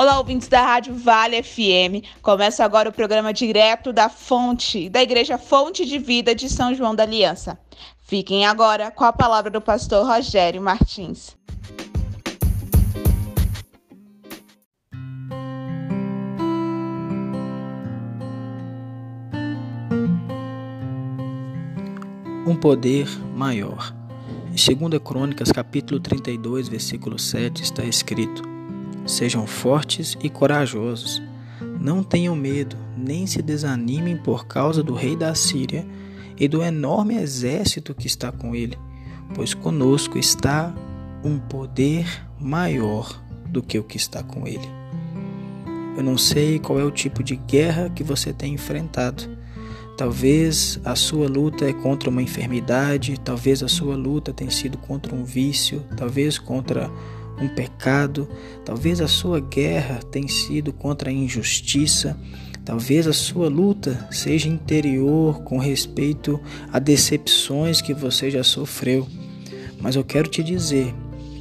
Olá, ouvintes da Rádio Vale FM. Começa agora o programa direto da Fonte, da Igreja Fonte de Vida de São João da Aliança. Fiquem agora com a palavra do pastor Rogério Martins. Um poder maior. Em 2 Crônicas, capítulo 32, versículo 7, está escrito: Sejam fortes e corajosos. Não tenham medo, nem se desanimem por causa do rei da Síria e do enorme exército que está com ele, pois conosco está um poder maior do que o que está com ele. Eu não sei qual é o tipo de guerra que você tem enfrentado. Talvez a sua luta é contra uma enfermidade, talvez a sua luta tenha sido contra um vício, talvez contra um pecado, talvez a sua guerra tenha sido contra a injustiça, talvez a sua luta seja interior com respeito a decepções que você já sofreu. Mas eu quero te dizer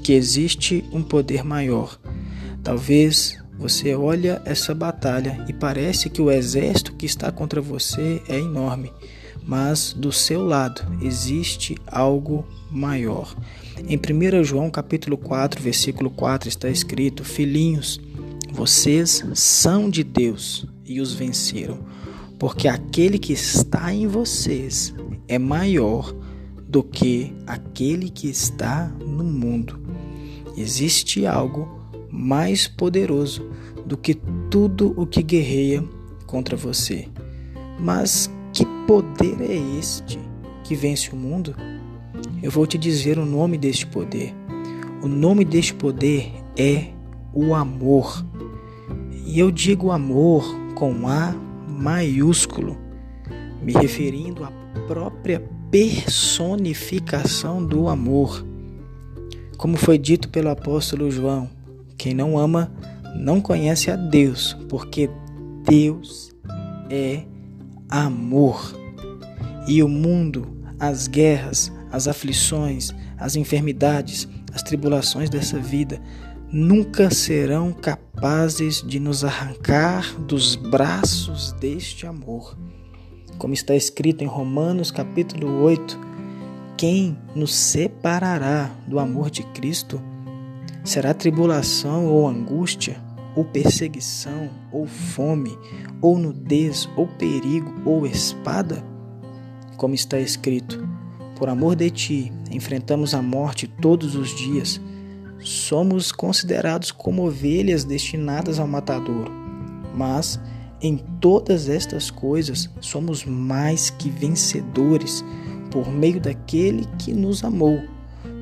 que existe um poder maior. Talvez você olha essa batalha e parece que o exército que está contra você é enorme, mas do seu lado existe algo maior. Em 1 João capítulo 4, versículo 4 está escrito: Filhinhos, vocês são de Deus e os venceram, porque aquele que está em vocês é maior do que aquele que está no mundo. Existe algo mais poderoso do que tudo o que guerreia contra você. Mas que poder é este que vence o mundo? Eu vou te dizer o nome deste poder. O nome deste poder é o amor. E eu digo amor com A maiúsculo, me referindo à própria personificação do amor. Como foi dito pelo apóstolo João, quem não ama não conhece a Deus, porque Deus é amor. E o mundo, as guerras, as aflições, as enfermidades, as tribulações dessa vida nunca serão capazes de nos arrancar dos braços deste amor. Como está escrito em Romanos capítulo 8, quem nos separará do amor de Cristo? Será tribulação ou angústia, ou perseguição, ou fome, ou nudez, ou perigo, ou espada? Como está escrito: por amor de ti, enfrentamos a morte todos os dias. Somos considerados como ovelhas destinadas ao matadouro. Mas em todas estas coisas somos mais que vencedores por meio daquele que nos amou,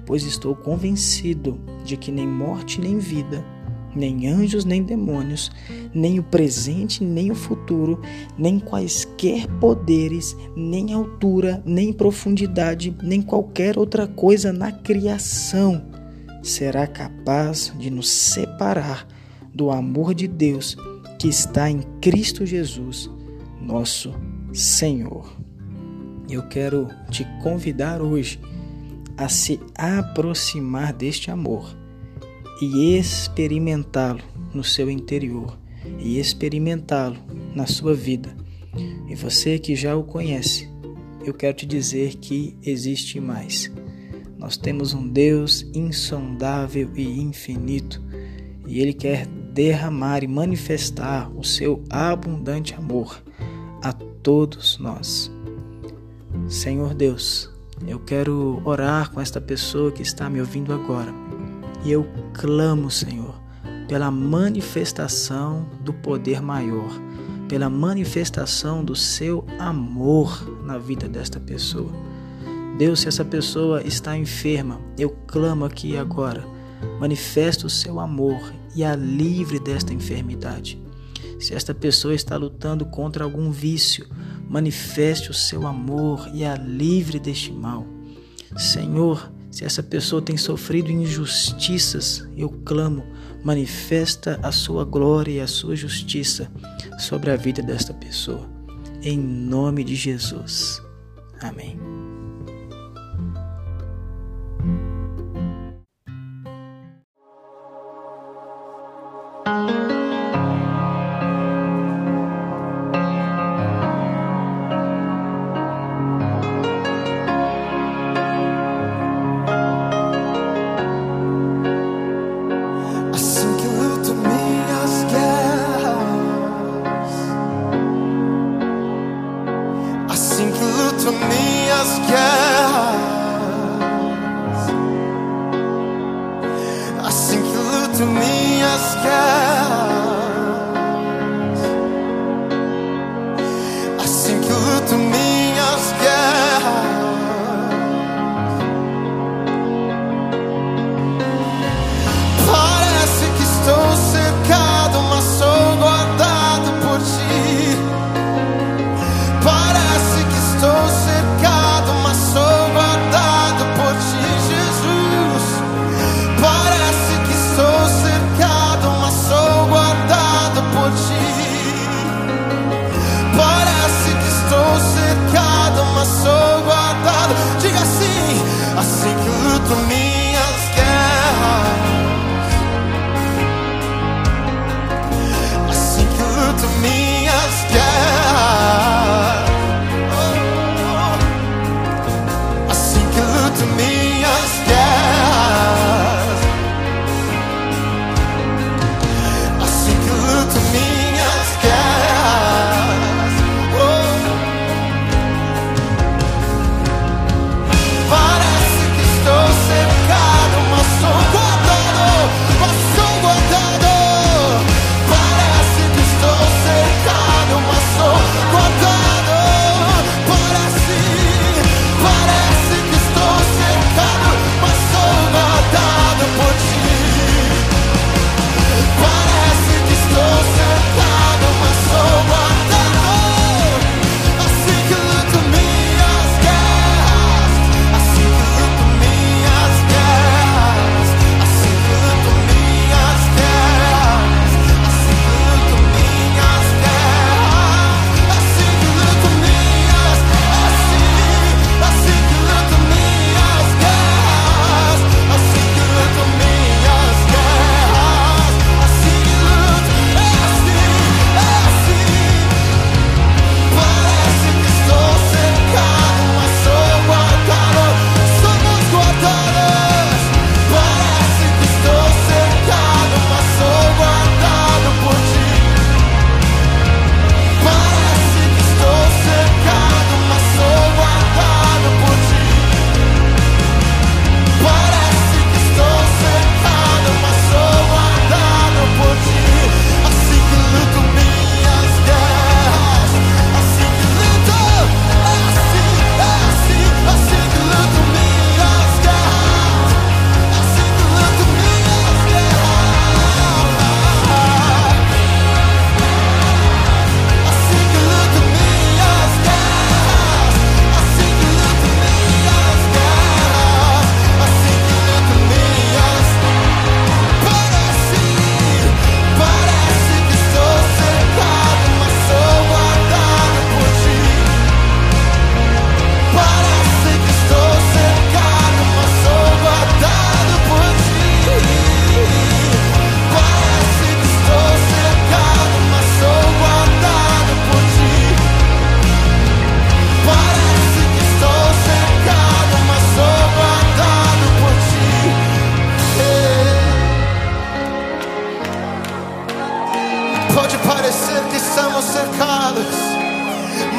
pois estou convencido de que nem morte nem vida nem anjos, nem demônios, nem o presente, nem o futuro, nem quaisquer poderes, nem altura, nem profundidade, nem qualquer outra coisa na criação será capaz de nos separar do amor de Deus que está em Cristo Jesus, nosso Senhor. Eu quero te convidar hoje a se aproximar deste amor e experimentá-lo no seu interior e experimentá-lo na sua vida. E você que já o conhece, eu quero te dizer que existe mais. Nós temos um Deus insondável e infinito, e Ele quer derramar e manifestar o seu abundante amor a todos nós. Senhor Deus, eu quero orar com esta pessoa que está me ouvindo agora e eu clamo, Senhor, pela manifestação do poder maior, pela manifestação do seu amor na vida desta pessoa. Deus, se essa pessoa está enferma, eu clamo aqui agora, manifesta o seu amor e a livre desta enfermidade. Se esta pessoa está lutando contra algum vício, manifeste o seu amor e a livre deste mal. Senhor, se essa pessoa tem sofrido injustiças, eu clamo, manifesta a sua glória e a sua justiça sobre a vida desta pessoa. Em nome de Jesus. Amém.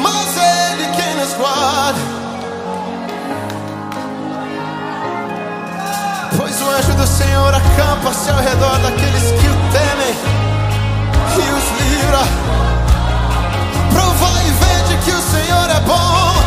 mas Ele que nos guarda. Pois o anjo do Senhor acampa-se ao redor daqueles que o temem e os livra. Provai e vede que o Senhor é bom.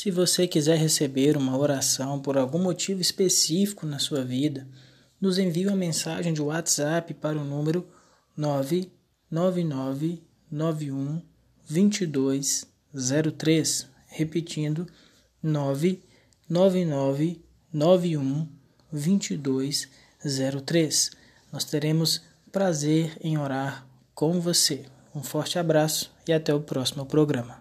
Se você quiser receber uma oração por algum motivo específico na sua vida, nos envie uma mensagem de WhatsApp para o número 99991 2203, repetindo 99991 2203. Nós teremos prazer em orar com você. Um forte abraço e até o próximo programa.